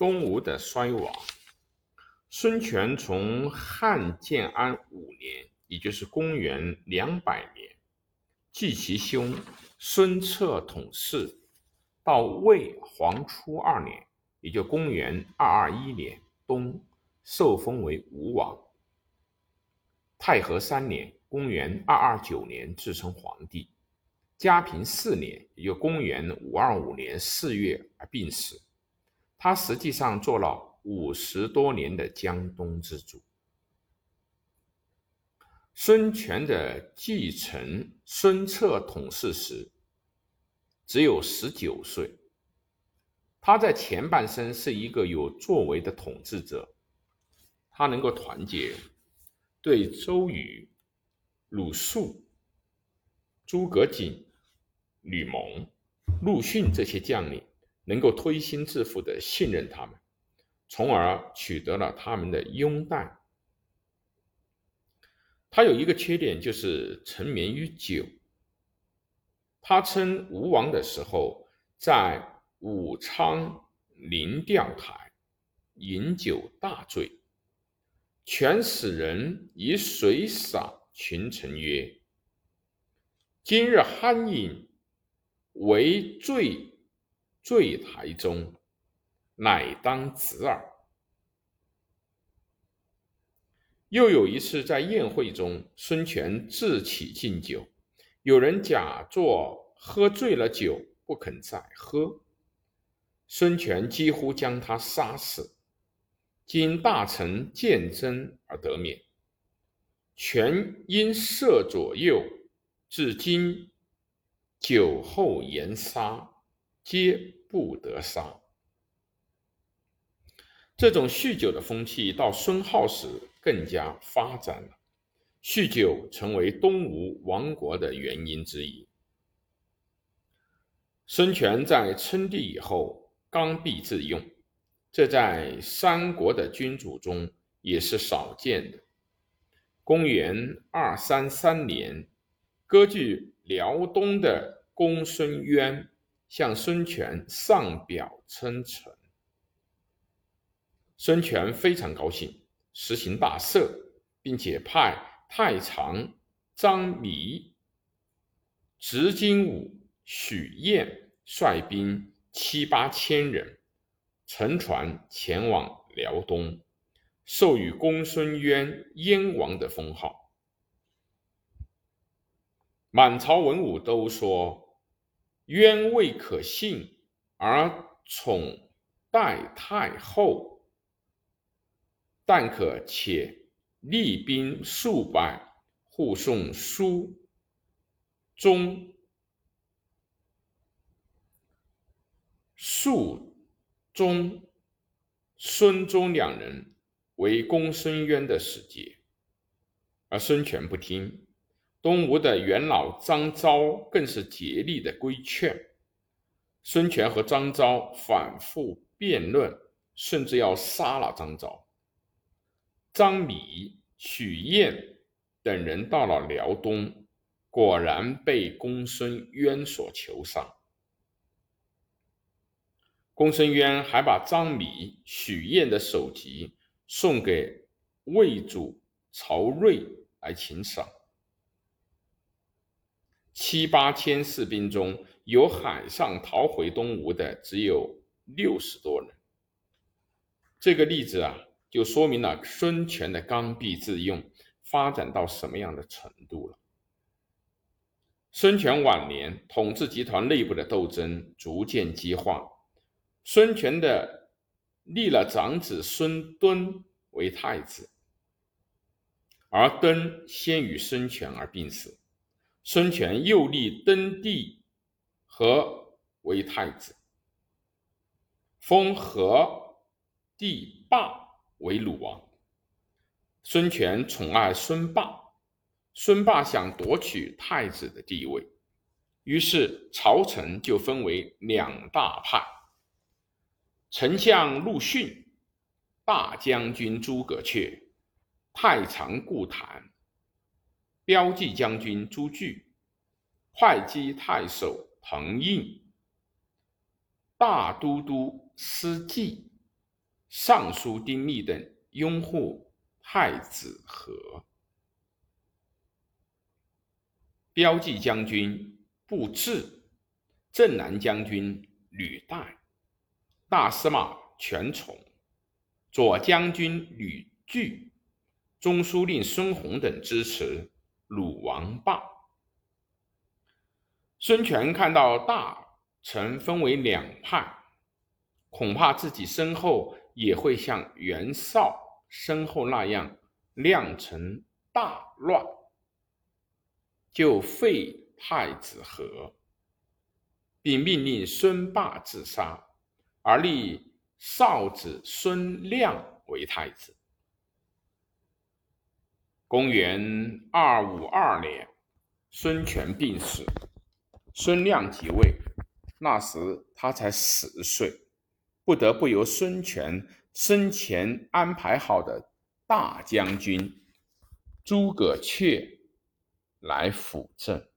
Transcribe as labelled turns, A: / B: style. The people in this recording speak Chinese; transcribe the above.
A: 东吴的衰亡。孙权从汉建安五年，也就是公元两百年，继其兄孙策统事，到魏黄初二年，也就公元二二一年冬，受封为吴王。太和三年，公元二二九年，自称皇帝。嘉平四年，也就公元五二五年四月而病死。他实际上做了五十多年的江东之主。孙权的继承孙策统治时，只有十九岁。他在前半生是一个有作为的统治者，他能够团结。对周瑜、鲁肃、诸葛瑾、吕蒙、陆逊这些将领，能够推心置腹的信任他们，从而取得了他们的拥戴。他有一个缺点，就是沉湎于酒。他称吴王的时候，在武昌临钓台饮酒大醉。全使人以水洒群臣曰：“今日酣饮，为醉醉台中，乃当止耳。”又有一次在宴会中，孙权自起敬酒，有人假作喝醉了酒不肯再喝，孙权几乎将他杀死。经大臣见真而得免，权因赦左右，至今酒后言杀，皆不得杀。这种酗酒的风气到孙皓时更加发展了，酗酒成为东吴亡国的原因之一。孙权在称帝以后，刚愎自用。这在三国的君主中也是少见的。公元二三三年，割据辽东的公孙渊向孙权上表称臣，孙权非常高兴，实行大赦，并且派太常张弥、执金吾、许晏率兵七八千人。乘船前往辽东，授予公孙渊燕王的封号。满朝文武都说渊未可信，而宠待太后，但可且厉兵数百护送书中数。中孙忠两人为公孙渊的使节，而孙权不听。东吴的元老张昭更是竭力的规劝。孙权和张昭反复辩论，甚至要杀了张昭。张弥、许晏等人到了辽东，果然被公孙渊所囚杀。公孙渊还把张弥、许晏的首级送给魏主曹睿来请赏。七八千士兵中有海上逃回东吴的只有六十多人。这个例子啊，就说明了孙权的刚愎自用发展到什么样的程度了。孙权晚年，统治集团内部的斗争逐渐激化。孙权的立了长子孙敦为太子，而敦先于孙权而病死。孙权又立登帝和为太子，封和弟霸为鲁王。孙权宠爱孙霸，孙霸想夺取太子的地位，于是朝臣就分为两大派。丞相陆逊、大将军诸葛阙、太常顾谭、骠骑将军朱据、会稽太守彭胤、大都督司祭尚书丁密等拥护太子和。骠骑将军布置、镇南将军吕岱、大司马权崇、左将军吕据、中书令孙弘等支持鲁王霸。孙权看到大臣分为两派，恐怕自己身后也会像袁绍身后那样酿成大乱，就废太子和，并命令孙霸自杀，而立少子孙亮为太子。公元二五二年，孙权病死。孙亮即位，那时他才十岁，不得不由孙权生前安排好的大将军诸葛恪来辅政。